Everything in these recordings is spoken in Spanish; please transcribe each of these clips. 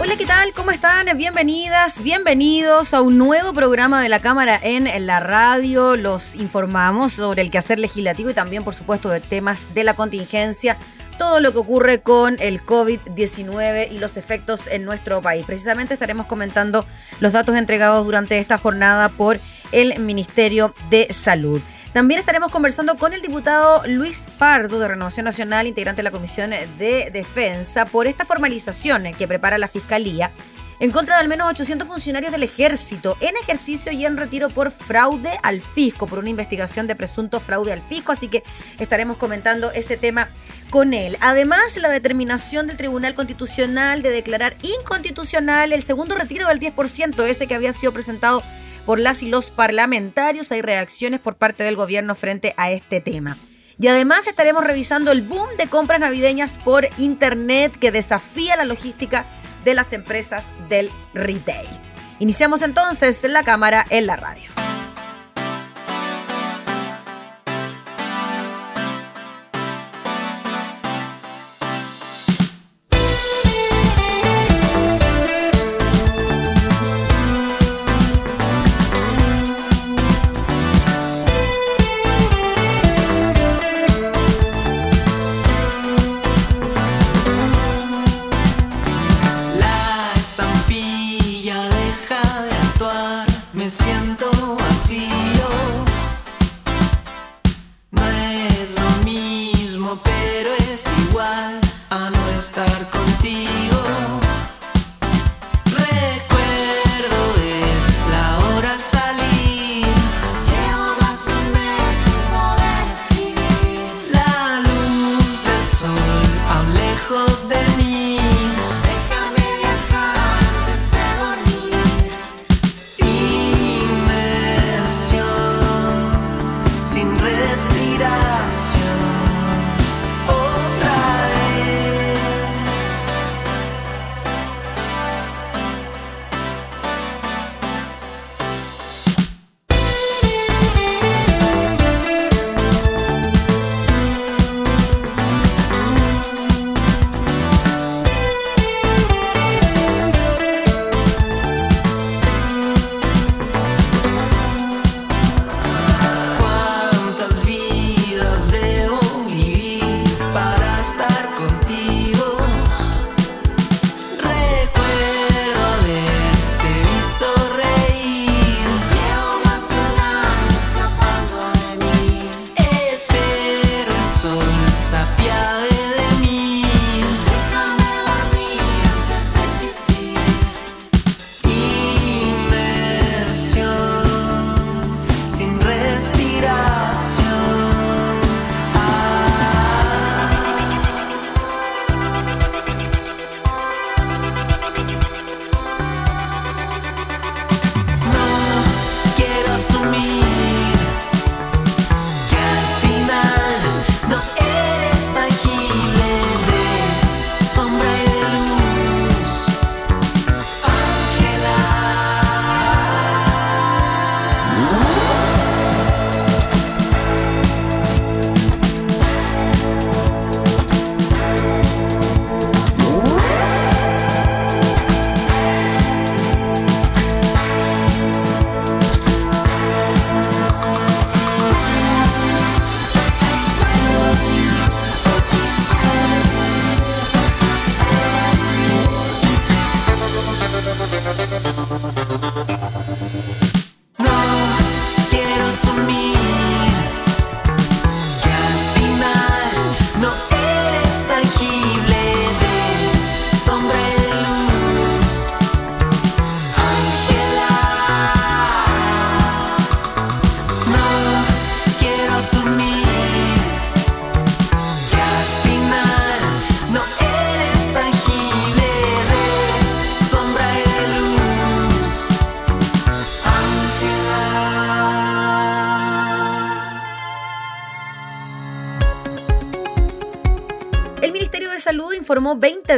Hola, ¿qué tal? ¿Cómo están? Bienvenidas, bienvenidos a un nuevo programa de la Cámara en la radio. Los informamos sobre el quehacer legislativo y también, por supuesto, de temas de la contingencia, todo lo que ocurre con el COVID-19 y los efectos en nuestro país. Precisamente estaremos comentando los datos entregados durante esta jornada por el Ministerio de Salud. También estaremos conversando con el diputado Luis Pardo de Renovación Nacional, integrante de la Comisión de Defensa, por esta formalización que prepara la Fiscalía en contra de al menos 800 funcionarios del ejército en ejercicio y en retiro por fraude al fisco, por una investigación de presunto fraude al fisco. Así que estaremos comentando ese tema con él. Además, la determinación del Tribunal Constitucional de declarar inconstitucional el segundo retiro del 10%, ese que había sido presentado por las y los parlamentarios. Hay reacciones por parte del gobierno frente a este tema. Y además estaremos revisando el boom de compras navideñas por Internet que desafía la logística de las empresas del retail. Iniciamos entonces la cámara en la radio.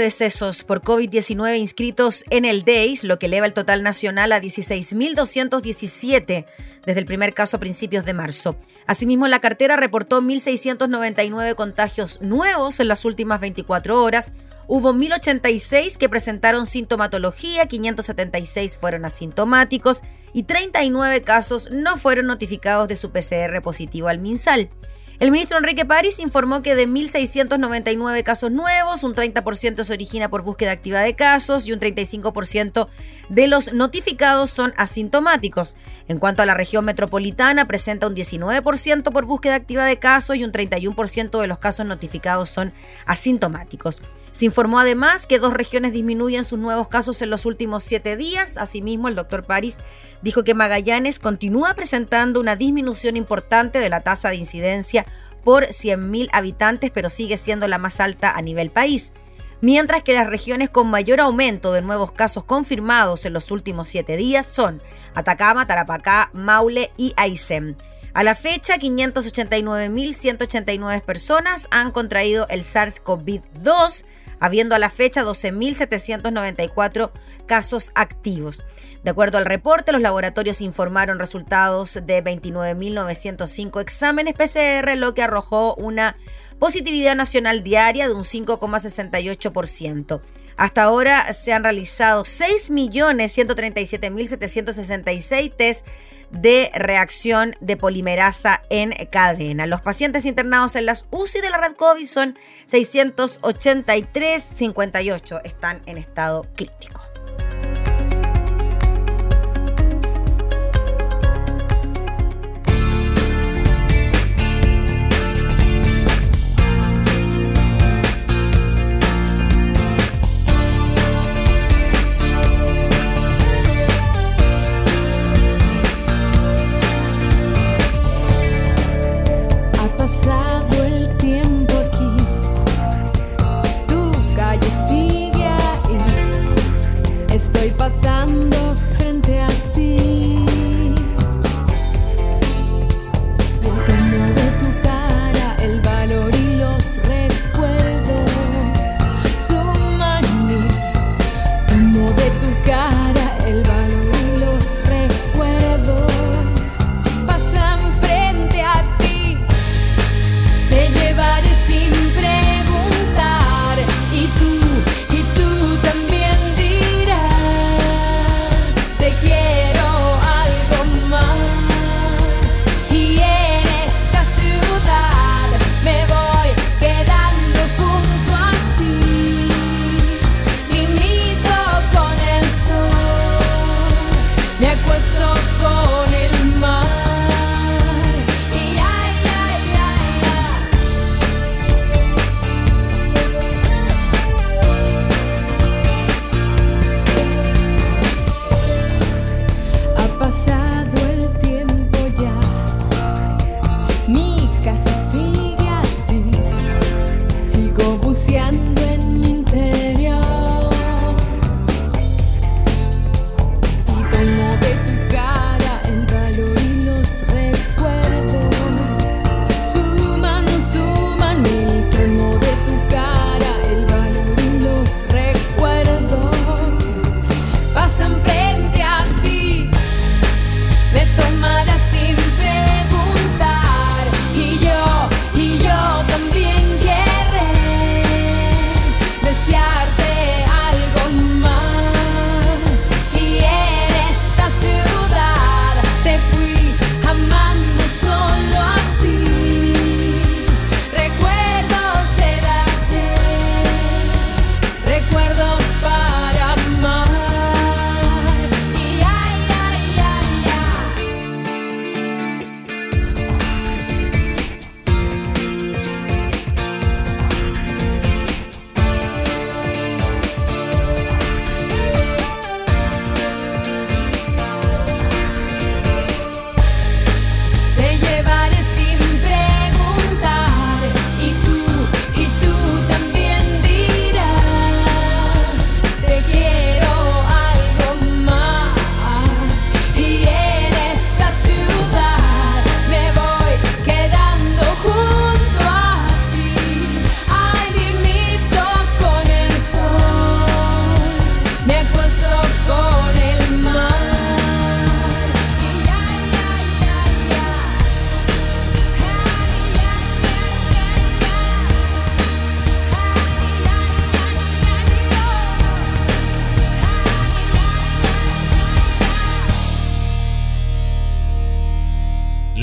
Decesos por COVID-19 inscritos en el DEIS, lo que eleva el total nacional a 16.217 desde el primer caso a principios de marzo. Asimismo, la cartera reportó 1.699 contagios nuevos en las últimas 24 horas. Hubo 1.086 que presentaron sintomatología, 576 fueron asintomáticos y 39 casos no fueron notificados de su PCR positivo al MinSal. El ministro Enrique París informó que de 1.699 casos nuevos, un 30% se origina por búsqueda activa de casos y un 35% de los notificados son asintomáticos. En cuanto a la región metropolitana, presenta un 19% por búsqueda activa de casos y un 31% de los casos notificados son asintomáticos. Se informó además que dos regiones disminuyen sus nuevos casos en los últimos siete días. Asimismo, el doctor París dijo que Magallanes continúa presentando una disminución importante de la tasa de incidencia por 100.000 habitantes, pero sigue siendo la más alta a nivel país. Mientras que las regiones con mayor aumento de nuevos casos confirmados en los últimos siete días son Atacama, Tarapacá, Maule y Aysén. A la fecha, 589.189 personas han contraído el SARS-CoV-2 habiendo a la fecha 12.794 casos activos. De acuerdo al reporte, los laboratorios informaron resultados de 29.905 exámenes PCR, lo que arrojó una positividad nacional diaria de un 5,68%. Hasta ahora se han realizado 6.137.766 test de reacción de polimerasa en cadena. Los pacientes internados en las UCI de la red COVID son 683, 58 están en estado crítico.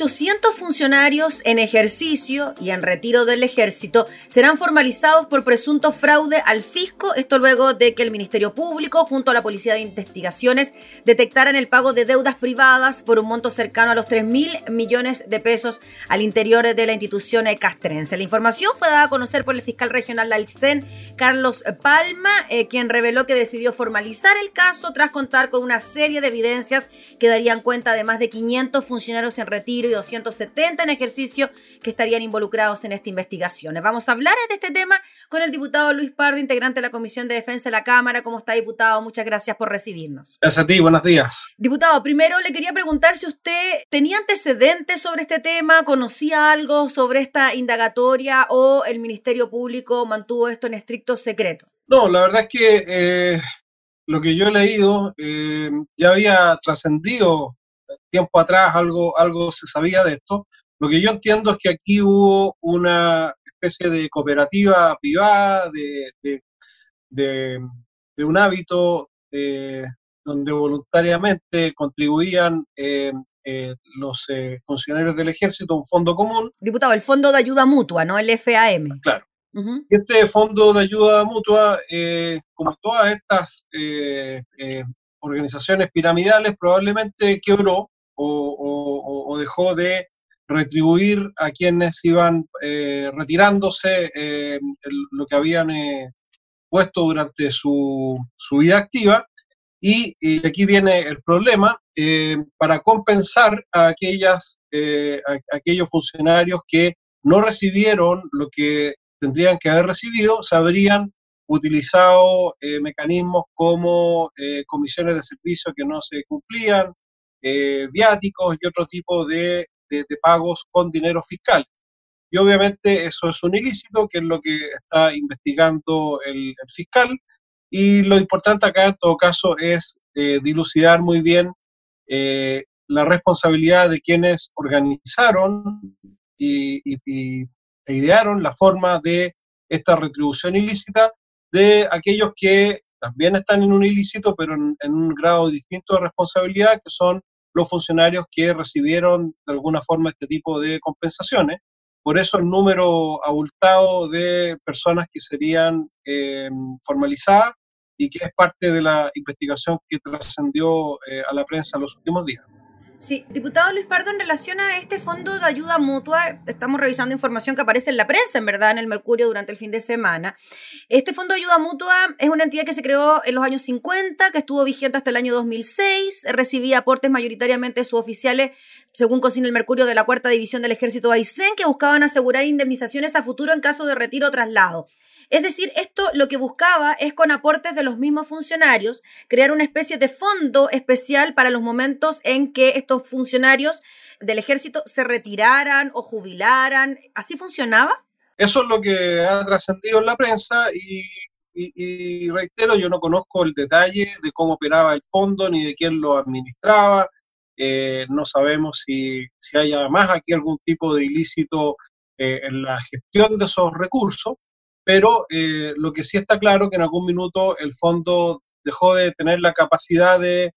800 funcionarios en ejercicio y en retiro del ejército serán formalizados por presunto fraude al fisco, esto luego de que el Ministerio Público junto a la Policía de Investigaciones detectaran el pago de deudas privadas por un monto cercano a los 3 mil millones de pesos al interior de la institución castrense. La información fue dada a conocer por el fiscal regional del CEN, Carlos Palma, eh, quien reveló que decidió formalizar el caso tras contar con una serie de evidencias que darían cuenta de más de 500 funcionarios en retiro y 270 en ejercicio que estarían involucrados en esta investigación. Vamos a hablar de este tema con el diputado Luis Pardo, integrante de la Comisión de Defensa de la Cámara. ¿Cómo está, diputado? Muchas gracias por recibirnos. Gracias a ti, buenos días. Diputado, primero le quería preguntar si usted tenía antecedentes sobre este tema, conocía algo sobre esta indagatoria o el Ministerio Público mantuvo esto en estricto secreto. No, la verdad es que eh, lo que yo he leído eh, ya había trascendido tiempo atrás algo, algo se sabía de esto. Lo que yo entiendo es que aquí hubo una especie de cooperativa privada, de, de, un hábito eh, donde voluntariamente contribuían eh, eh, los funcionarios del ejército a un fondo común. Diputado, el Fondo de Ayuda Mutua, ¿no? El FAM. Claro. Este fondo de ayuda mutua, como todas estas organizaciones piramidales, probablemente quebró o, dejó de retribuir a quienes iban eh, retirándose eh, lo que habían eh, puesto durante su, vida activa. Y, aquí viene el problema, para compensar a, aquellas, aquellos funcionarios que no recibieron lo que tendrían que haber recibido, se habrían utilizado mecanismos como comisiones de servicio que no se cumplían, eh, viáticos y otro tipo de, pagos con dinero fiscal. Y obviamente eso es un ilícito, que es lo que está investigando el, fiscal. Y lo importante acá en todo caso es eh, dilucidar muy bien eh, la responsabilidad de quienes organizaron y, e idearon la forma de esta retribución ilícita de aquellos que también están en un ilícito, pero en, un grado distinto de responsabilidad, que son los funcionarios que recibieron de alguna forma este tipo de compensaciones. Por eso el número abultado de personas que serían eh, formalizadas y que es parte de la investigación que trascendió eh, a la prensa en los últimos días. Sí, diputado Luis Pardo, en relación a este fondo de ayuda mutua, estamos revisando información que aparece en la prensa, en verdad, en el Mercurio durante el fin de semana. Este fondo de ayuda mutua es una entidad que se creó en los años 50, que estuvo vigente hasta el año 2006, recibía aportes mayoritariamente suboficiales, según consigna el Mercurio, de la Cuarta División del Ejército Aysén, que buscaban asegurar indemnizaciones a futuro en caso de retiro o traslado. Es decir, esto lo que buscaba es con aportes de los mismos funcionarios crear una especie de fondo especial para los momentos en que estos funcionarios del ejército se retiraran o jubilaran. ¿Así funcionaba? Eso es lo que ha trascendido en la prensa y, reitero, yo no conozco el detalle de cómo operaba el fondo ni de quién lo administraba. Eh, no sabemos si, si hay además aquí algún tipo de ilícito eh, en la gestión de esos recursos pero eh, lo que sí está claro que en algún minuto el fondo dejó de tener la capacidad de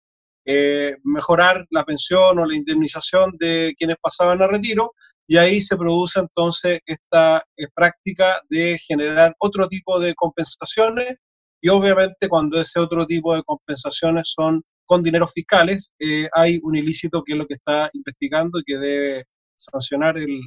eh, mejorar la pensión o la indemnización de quienes pasaban a retiro y ahí se produce entonces esta eh, práctica de generar otro tipo de compensaciones y obviamente cuando ese otro tipo de compensaciones son con dineros fiscales, hay un ilícito que es lo que está investigando y que debe sancionar el,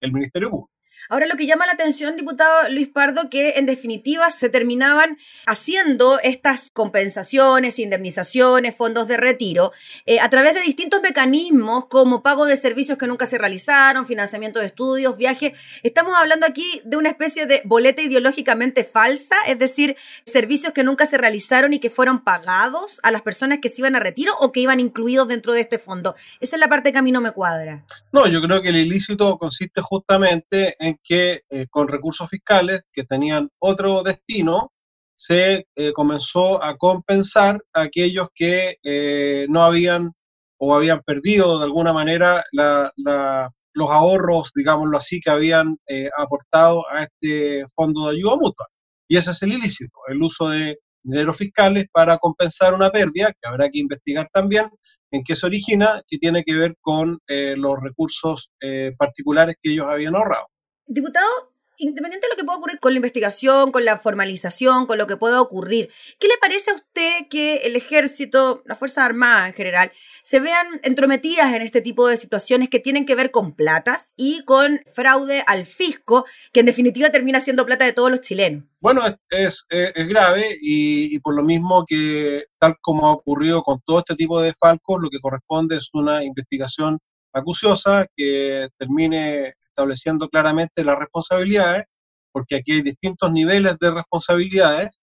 el Ministerio Público. Ahora lo que llama la atención, diputado Luis Pardo, que en definitiva se terminaban haciendo estas compensaciones, indemnizaciones, fondos de retiro, eh, a través de distintos mecanismos como pago de servicios que nunca se realizaron, financiamiento de estudios, viajes. Estamos hablando aquí de una especie de boleta ideológicamente falsa, es decir, servicios que nunca se realizaron y que fueron pagados a las personas que se iban a retiro o que iban incluidos dentro de este fondo. Esa es la parte que a mí no me cuadra. No, yo creo que el ilícito consiste justamente en que eh, con recursos fiscales que tenían otro destino, se eh, comenzó a compensar a aquellos que eh, no habían o habían perdido de alguna manera los ahorros, digámoslo así, que habían aportado a este fondo de ayuda mutua. Y ese es el ilícito, el uso de dineros fiscales para compensar una pérdida, que habrá que investigar también en qué se origina, que tiene que ver con eh, los recursos eh, particulares que ellos habían ahorrado. Diputado, independiente de lo que pueda ocurrir con la investigación, con la formalización, con lo que pueda ocurrir, ¿qué le parece a usted que el ejército, las Fuerzas Armadas en general, se vean entrometidas en este tipo de situaciones que tienen que ver con platas y con fraude al fisco, que en definitiva termina siendo plata de todos los chilenos? Bueno, es, grave y, y, por lo mismo que tal como ha ocurrido con todo este tipo de falcos, lo que corresponde es una investigación acuciosa que termine estableciendo claramente las responsabilidades, porque aquí hay distintos niveles de responsabilidades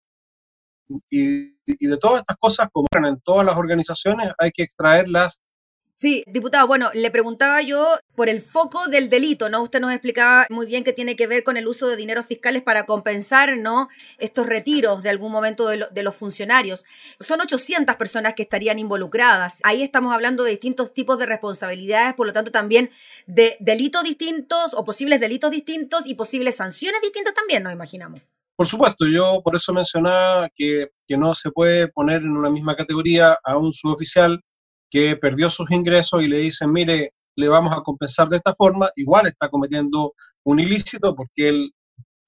y, de todas estas cosas, como en todas las organizaciones, hay que extraerlas Sí, diputado, bueno, le preguntaba yo por el foco del delito, ¿no? Usted nos explicaba muy bien que tiene que ver con el uso de dineros fiscales para compensar, ¿no? Estos retiros de algún momento de, de, los funcionarios. Son 800 personas que estarían involucradas. Ahí estamos hablando de distintos tipos de responsabilidades, por lo tanto también de delitos distintos o posibles delitos distintos y posibles sanciones distintas también, nos imaginamos. Por supuesto, yo por eso mencionaba que, que no se puede poner en una misma categoría a un suboficial que perdió sus ingresos y le dicen, mire, le vamos a compensar de esta forma, igual está cometiendo un ilícito porque él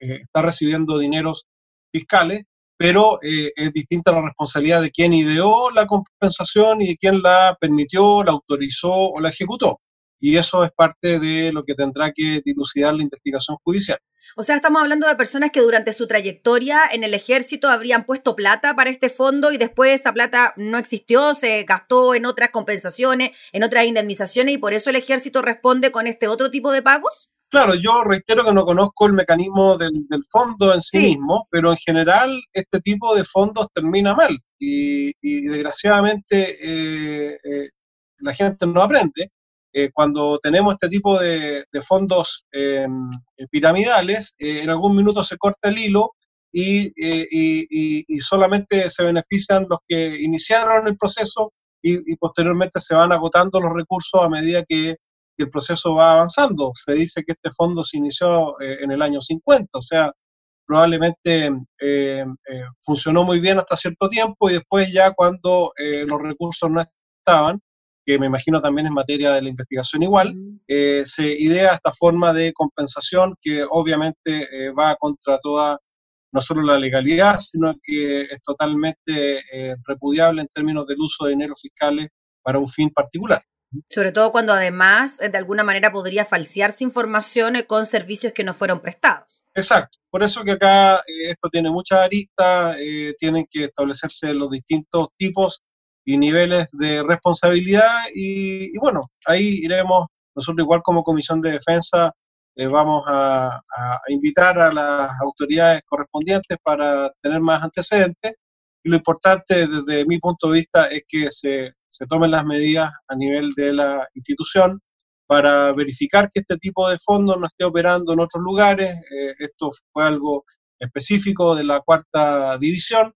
eh, está recibiendo dineros fiscales, pero eh, es distinta la responsabilidad de quien ideó la compensación y de quien la permitió, la autorizó o la ejecutó y eso es parte de lo que tendrá que dilucidar la investigación judicial. O sea, estamos hablando de personas que durante su trayectoria en el ejército habrían puesto plata para este fondo y después esa plata no existió, se gastó en otras compensaciones, en otras indemnizaciones y por eso el ejército responde con este otro tipo de pagos. Claro, yo reitero que no conozco el mecanismo del, del fondo en sí, sí, mismo, pero en general este tipo de fondos termina mal y, y desgraciadamente eh, eh, la gente no aprende eh, cuando tenemos este tipo de, de fondos eh, piramidales, eh, en algún minuto se corta el hilo y, y, y, solamente se benefician los que iniciaron el proceso y, posteriormente se van agotando los recursos a medida que, que, el proceso va avanzando. Se dice que este fondo se inició en el año 50, o sea, probablemente funcionó muy bien hasta cierto tiempo y después ya cuando los recursos no estaban, que me imagino también en materia de la investigación igual, eh, se idea esta forma de compensación que obviamente eh, va contra toda, no solo la legalidad, sino que es totalmente eh, repudiable en términos del uso de dinero fiscales para un fin particular. Sobre todo cuando además de alguna manera podría falsearse información con servicios que no fueron prestados. Exacto. Por eso que acá esto tiene muchas aristas, tienen que establecerse los distintos tipos y niveles de responsabilidad y, y, bueno, ahí iremos, nosotros igual como Comisión de Defensa eh, vamos a, a, invitar a las autoridades correspondientes para tener más antecedentes y lo importante desde mi punto de vista es que se, se tomen las medidas a nivel de la institución para verificar que este tipo de fondos no esté operando en otros lugares. Eh, esto fue algo específico de la cuarta división,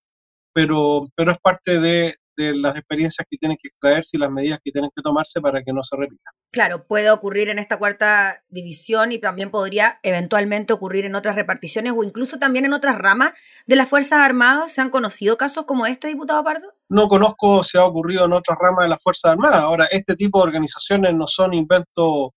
pero, pero es parte de, de las experiencias que tienen que extraerse y las medidas que tienen que tomarse para que no se repita. Claro, puede ocurrir en esta cuarta división y también podría eventualmente ocurrir en otras reparticiones o incluso también en otras ramas de las Fuerzas Armadas. ¿Se han conocido casos como este, diputado Pardo? No conozco si ha ocurrido en otras ramas de las Fuerzas Armadas. Ahora, este tipo de organizaciones no son inventos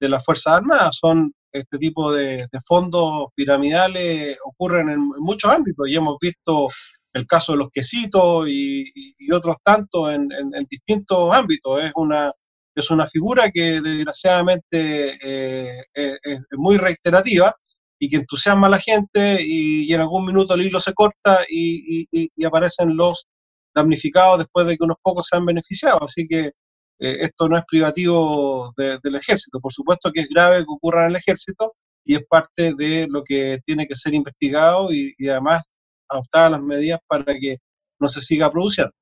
de las Fuerzas Armadas, son este tipo de, de fondos piramidales ocurren en, en muchos ámbitos y hemos visto el caso de los quesitos y, otros tantos en, en, en, distintos ámbitos. Es una, es una figura que desgraciadamente eh, es, es, muy reiterativa y que entusiasma a la gente y, y en algún minuto el hilo se corta y, aparecen los damnificados después de que unos pocos se han beneficiado. Así que eh, esto no es privativo de, del ejército. Por supuesto que es grave que ocurra en el ejército y es parte de lo que tiene que ser investigado y, y además adoptadas las medidas para que no se siga produciendo.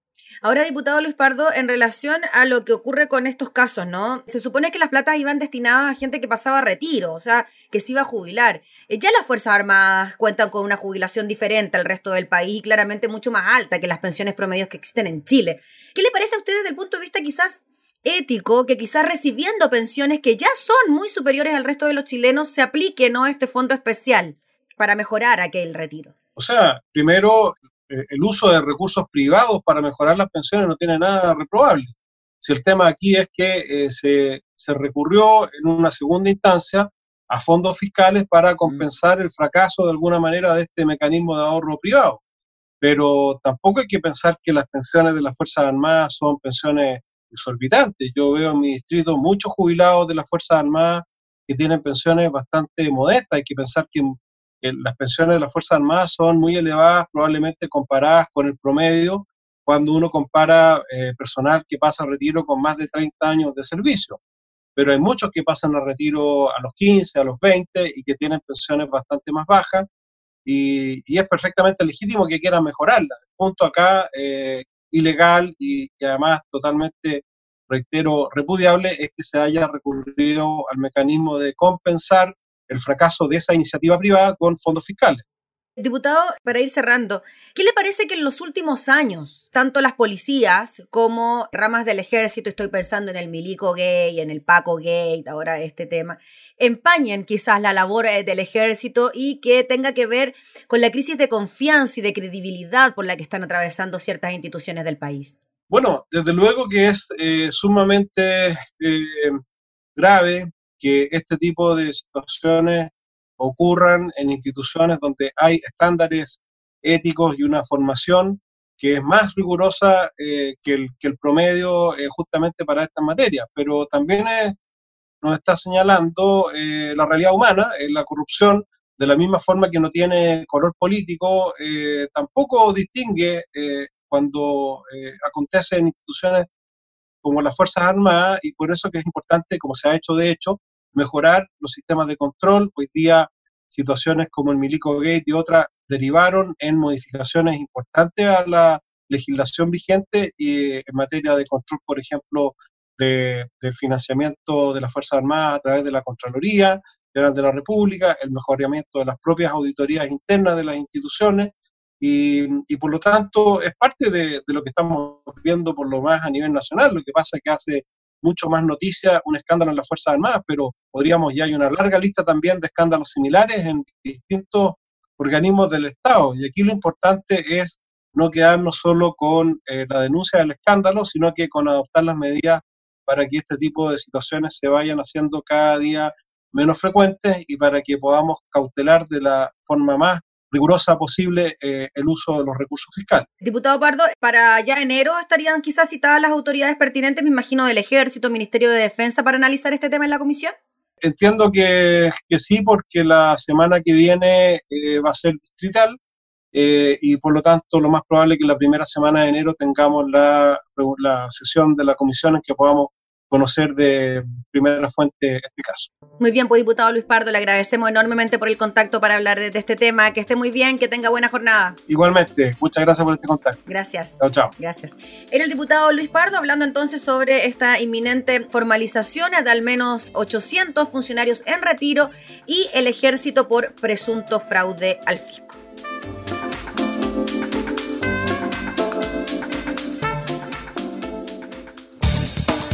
Ahora, diputado Luis Pardo, en relación a lo que ocurre con estos casos, ¿no? Se supone que las platas iban destinadas a gente que pasaba retiro, o sea, que se iba a jubilar. Eh, ya las Fuerzas Armadas cuentan con una jubilación diferente al resto del país y claramente mucho más alta que las pensiones promedios que existen en Chile. ¿Qué le parece a usted desde el punto de vista quizás ético que quizás recibiendo pensiones que ya son muy superiores al resto de los chilenos se aplique, ¿no?, este fondo especial para mejorar aquel retiro? O sea, primero, el uso de recursos privados para mejorar las pensiones no tiene nada reprobable. Si el tema aquí es que se, se recurrió en una segunda instancia a fondos fiscales para compensar el fracaso de alguna manera de este mecanismo de ahorro privado. Pero tampoco hay que pensar que las pensiones de las Fuerzas Armadas son pensiones exorbitantes. Yo veo en mi distrito muchos jubilados de las Fuerzas Armadas que tienen pensiones bastante modestas. Hay que pensar que, las pensiones de las Fuerzas Armadas son muy elevadas, probablemente comparadas con el promedio, cuando uno compara eh, personal que pasa a retiro con más de 30 años de servicio pero hay muchos que pasan a retiro a los 15, a los 20 y que tienen pensiones bastante más bajas y, es perfectamente legítimo que quieran mejorarlas. El punto acá, eh, ilegal y, y, además totalmente, reitero, repudiable, es que se haya recurrido al mecanismo de compensar el fracaso de esa iniciativa privada con fondos fiscales. Diputado, para ir cerrando, ¿qué le parece que en los últimos años, tanto las policías como ramas del ejército, estoy pensando en el milico gay, en el Paco gay, ahora este tema, empañen quizás la labor eh, del ejército y que tenga que ver con la crisis de confianza y de credibilidad por la que están atravesando ciertas instituciones del país? Bueno, desde luego que es eh, sumamente eh, grave que este tipo de situaciones ocurran en instituciones donde hay estándares éticos y una formación que es más rigurosa eh, que, el, que, el, promedio eh, justamente para estas materias, pero también nos está señalando eh, la realidad humana, la corrupción, de la misma forma que no tiene color político, tampoco distingue cuando acontece en instituciones como las Fuerzas Armadas y por eso que es importante, como se ha hecho de hecho, mejorar los sistemas de control. Hoy día situaciones como el Milico Gate y otras derivaron en modificaciones importantes a la legislación vigente y en materia de control, por ejemplo, de, del financiamiento de las Fuerzas Armadas a través de la Contraloría General de la República, el mejoramiento de las propias auditorías internas de las instituciones y, y por lo tanto es parte de, de, lo que estamos viendo por lo más a nivel nacional. Lo que pasa es que hace mucho más noticia un escándalo en las Fuerzas Armadas, pero podríamos, ya hay una larga lista también de escándalos similares en distintos organismos del Estado. Y aquí lo importante es no quedarnos solo con eh, la denuncia del escándalo, sino que con adoptar las medidas para que este tipo de situaciones se vayan haciendo cada día menos frecuentes y para que podamos cautelar de la forma más rigurosa posible eh, el uso de los recursos fiscales. Diputado Pardo, para ya enero estarían quizás citadas las autoridades pertinentes, me imagino, del Ejército, Ministerio de Defensa, para analizar este tema en la comisión. Entiendo que, que sí, porque la semana que viene eh, va a ser distrital eh, y por lo tanto lo más probable es que la primera semana de enero tengamos la, la sesión de la comisión en que podamos conocer de primera fuente este caso. Muy bien, pues diputado Luis Pardo, le agradecemos enormemente por el contacto para hablar de, de, este tema. Que esté muy bien, que tenga buena jornada. Igualmente, muchas gracias por este contacto. Gracias. Chao, chao. Gracias. Era el diputado Luis Pardo hablando entonces sobre esta inminente formalización de al menos 800 funcionarios en retiro y el ejército por presunto fraude al fisco.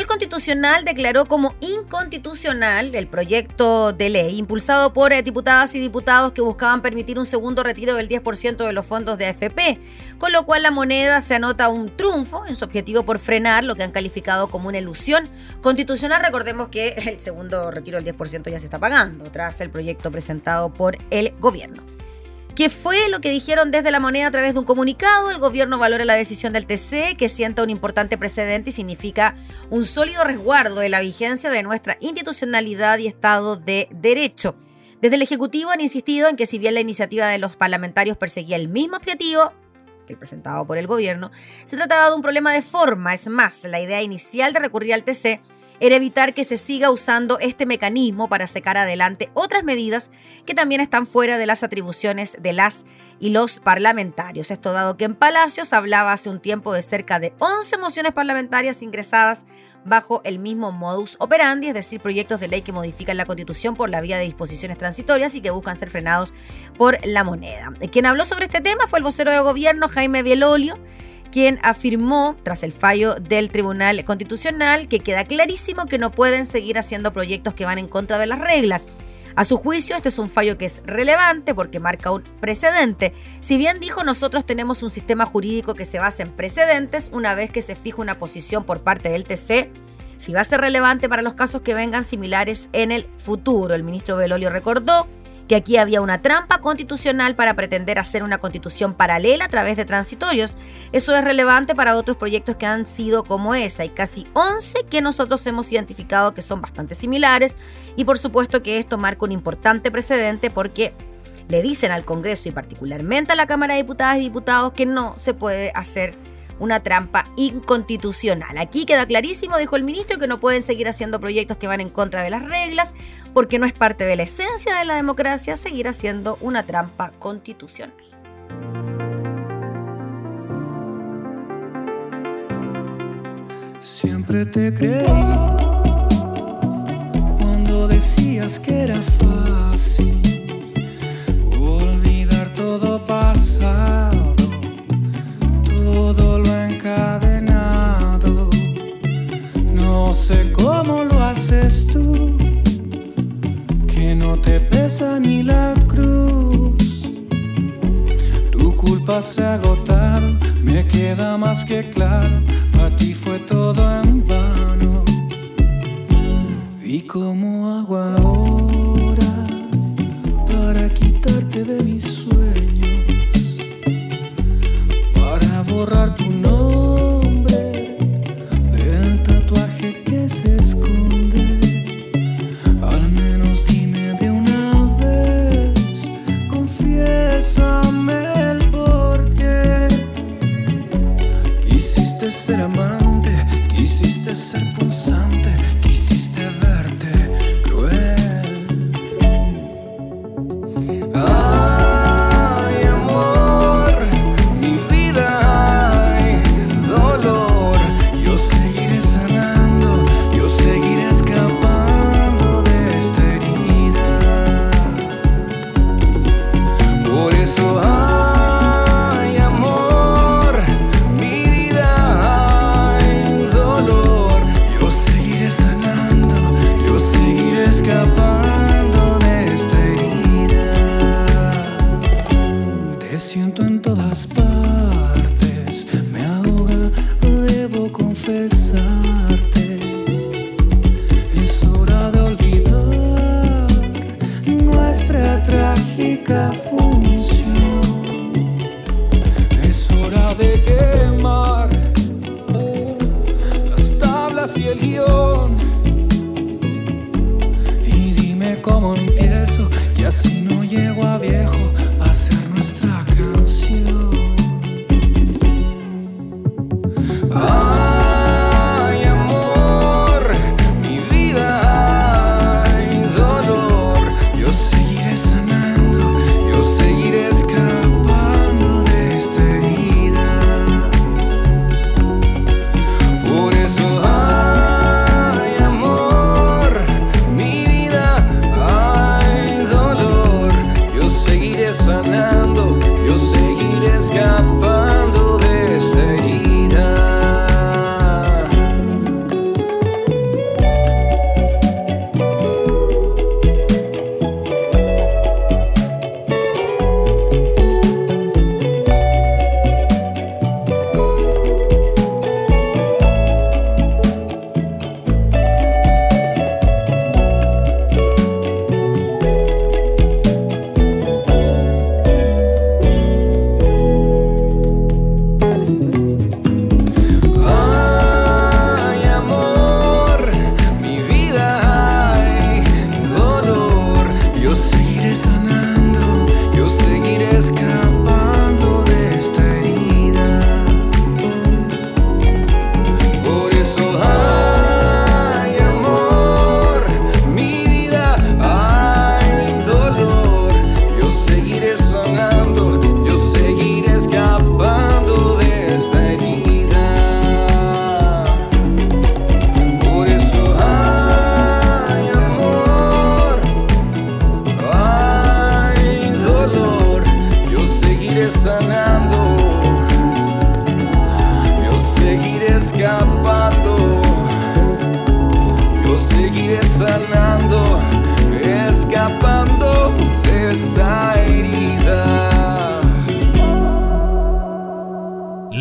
Tribunal Constitucional declaró como inconstitucional el proyecto de ley impulsado por eh, diputadas y diputados que buscaban permitir un segundo retiro del 10% de los fondos de AFP, con lo cual la moneda se anota un triunfo en su objetivo por frenar lo que han calificado como una ilusión constitucional. Recordemos que el segundo retiro del 10% ya se está pagando tras el proyecto presentado por el gobierno. ¿Qué fue lo que dijeron desde la moneda a través de un comunicado? El gobierno valora la decisión del TC, que sienta un importante precedente y significa un sólido resguardo de la vigencia de nuestra institucionalidad y Estado de Derecho. Desde el Ejecutivo han insistido en que si bien la iniciativa de los parlamentarios perseguía el mismo objetivo, que el presentado por el gobierno, se trataba de un problema de forma. Es más, la idea inicial de recurrir al TC era evitar que se siga usando este mecanismo para sacar adelante otras medidas que también están fuera de las atribuciones de las y los parlamentarios. Esto dado que en Palacios hablaba hace un tiempo de cerca de 11 mociones parlamentarias ingresadas bajo el mismo modus operandi, es decir, proyectos de ley que modifican la constitución por la vía de disposiciones transitorias y que buscan ser frenados por la moneda. Quien habló sobre este tema fue el vocero de gobierno, Jaime Bielolio, quien afirmó, tras el fallo del Tribunal Constitucional, que queda clarísimo que no pueden seguir haciendo proyectos que van en contra de las reglas. A su juicio, este es un fallo que es relevante porque marca un precedente. Si bien dijo, nosotros tenemos un sistema jurídico que se basa en precedentes, una vez que se fija una posición por parte del TC, si va a ser relevante para los casos que vengan similares en el futuro. El ministro Belolio recordó que aquí había una trampa constitucional para pretender hacer una constitución paralela a través de transitorios. Eso es relevante para otros proyectos que han sido como esa. Hay casi 11 que nosotros hemos identificado que son bastante similares y por supuesto que esto marca un importante precedente porque le dicen al Congreso y particularmente a la Cámara de Diputadas y Diputados que no se puede hacer una trampa inconstitucional. Aquí queda clarísimo, dijo el ministro, que no pueden seguir haciendo proyectos que van en contra de las reglas, porque no es parte de la esencia de la democracia seguir haciendo una trampa constitucional. Siempre te creí cuando decías que era fácil olvidar todo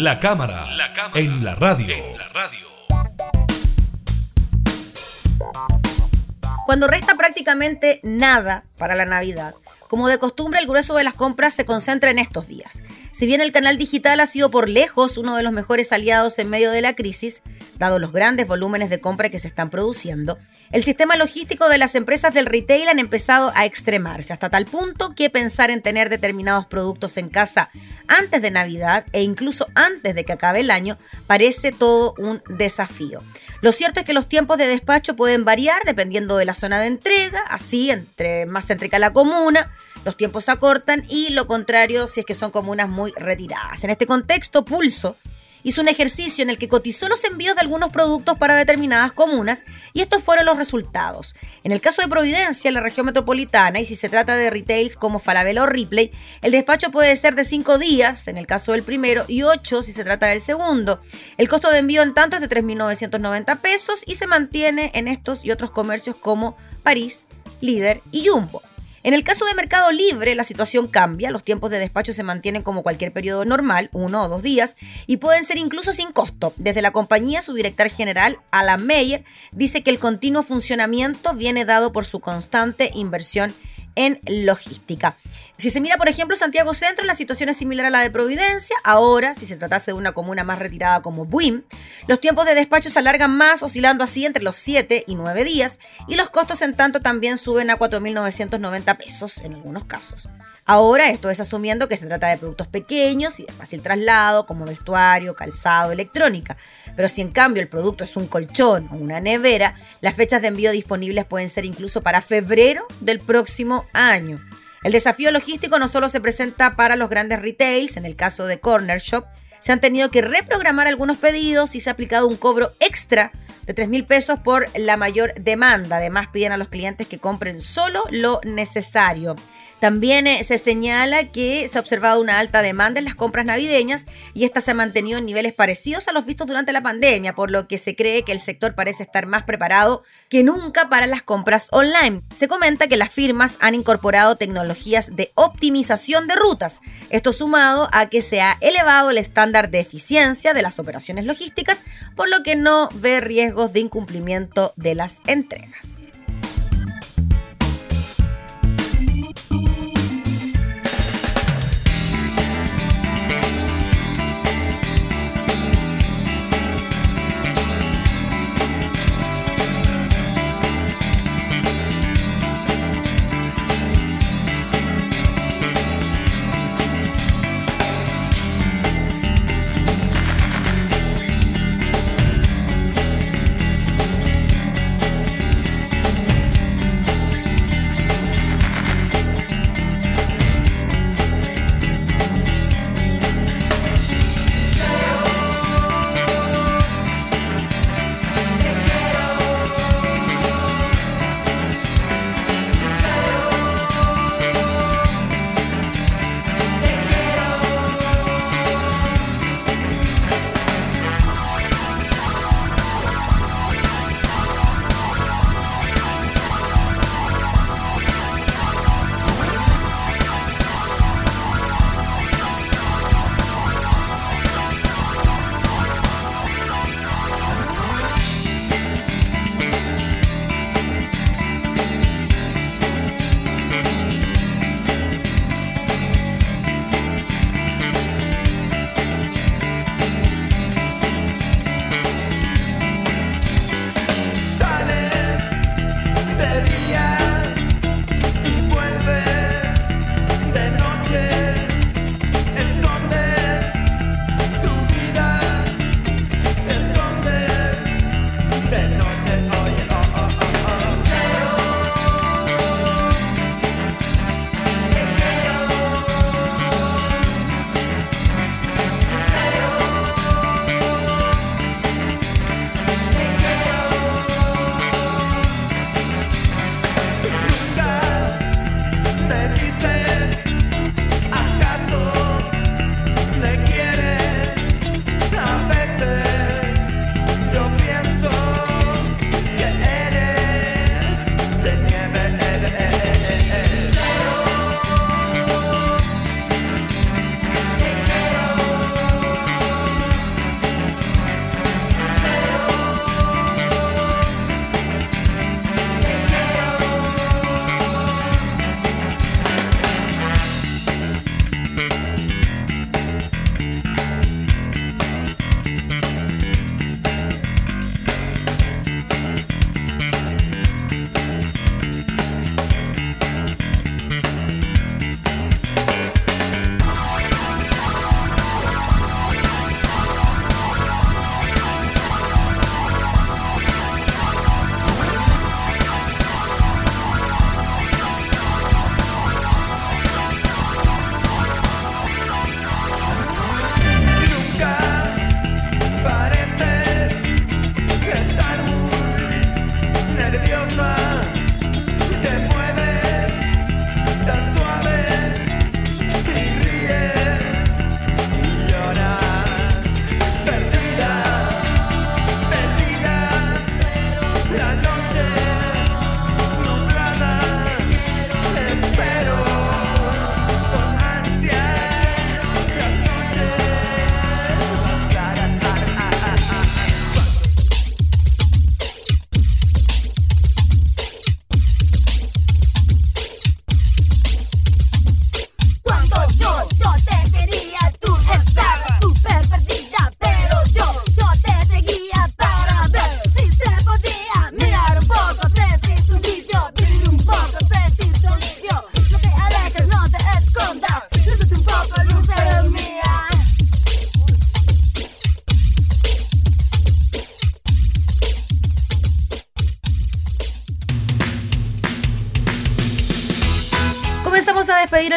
La cámara, en la radio. Cuando resta prácticamente nada para la Navidad, como de costumbre el grueso de las compras se concentra en estos días. Si bien el canal digital ha sido por lejos uno de los mejores aliados en medio de la crisis, dado los grandes volúmenes de compra que se están produciendo, el sistema logístico de las empresas del retail han empezado a extremarse hasta tal punto que pensar en tener determinados productos en casa antes de Navidad e incluso antes de que acabe el año parece todo un desafío. Lo cierto es que los tiempos de despacho pueden variar dependiendo de la zona de entrega, así entre más céntrica la comuna, los tiempos se acortan y lo contrario si es que son comunas muy retiradas. En este contexto, Pulso hizo un ejercicio en el que cotizó los envíos de algunos productos para determinadas comunas y estos fueron los resultados. En el caso de Providencia, en la región metropolitana, y si se trata de retails como Falabella o Ripley, el despacho puede ser de 5 días, en el caso del primero, y 8 si se trata del segundo. El costo de envío en tanto es de 3.990 pesos y se mantiene en estos y otros comercios como París, Líder y Jumbo. En el caso de Mercado Libre, la situación cambia, los tiempos de despacho se mantienen como cualquier periodo normal, uno o dos días, y pueden ser incluso sin costo. Desde la compañía, su director general, Alan Meyer, dice que el continuo funcionamiento viene dado por su constante inversión en logística. Si se mira, por ejemplo, Santiago Centro, la situación es similar a la de Providencia. Ahora, si se tratase de una comuna más retirada como Buim, los tiempos de despacho se alargan más, oscilando así entre los 7 y 9 días, y los costos en tanto también suben a 4.990 pesos en algunos casos. Ahora, esto es asumiendo que se trata de productos pequeños y de fácil traslado, como vestuario, calzado, electrónica. Pero si en cambio el producto es un colchón o una nevera, las fechas de envío disponibles pueden ser incluso para febrero del próximo año. El desafío logístico no solo se presenta para los grandes retails, en el caso de Corner Shop, se han tenido que reprogramar algunos pedidos y se ha aplicado un cobro extra de 3 mil pesos por la mayor demanda. Además, piden a los clientes que compren solo lo necesario. También eh, se señala que se ha observado una alta demanda en las compras navideñas y esta se ha mantenido en niveles parecidos a los vistos durante la pandemia, por lo que se cree que el sector parece estar más preparado que nunca para las compras online. Se comenta que las firmas han incorporado tecnologías de optimización de rutas, esto sumado a que se ha elevado el estándar de eficiencia de las operaciones logísticas, por lo que no ve riesgos de incumplimiento de las entregas.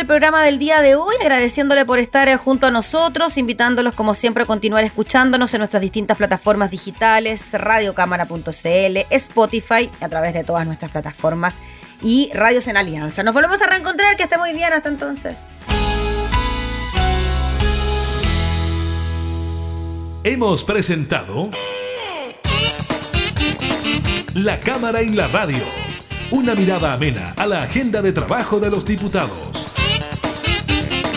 El programa del día de hoy, agradeciéndole por estar eh, junto a nosotros, invitándolos como siempre a continuar escuchándonos en nuestras distintas plataformas digitales, radiocámara.cl, Spotify, a través de todas nuestras plataformas y Radios en Alianza. Nos volvemos a reencontrar, que esté muy bien hasta entonces. Hemos presentado La Cámara en la Radio. Una mirada amena a la agenda de trabajo de los diputados.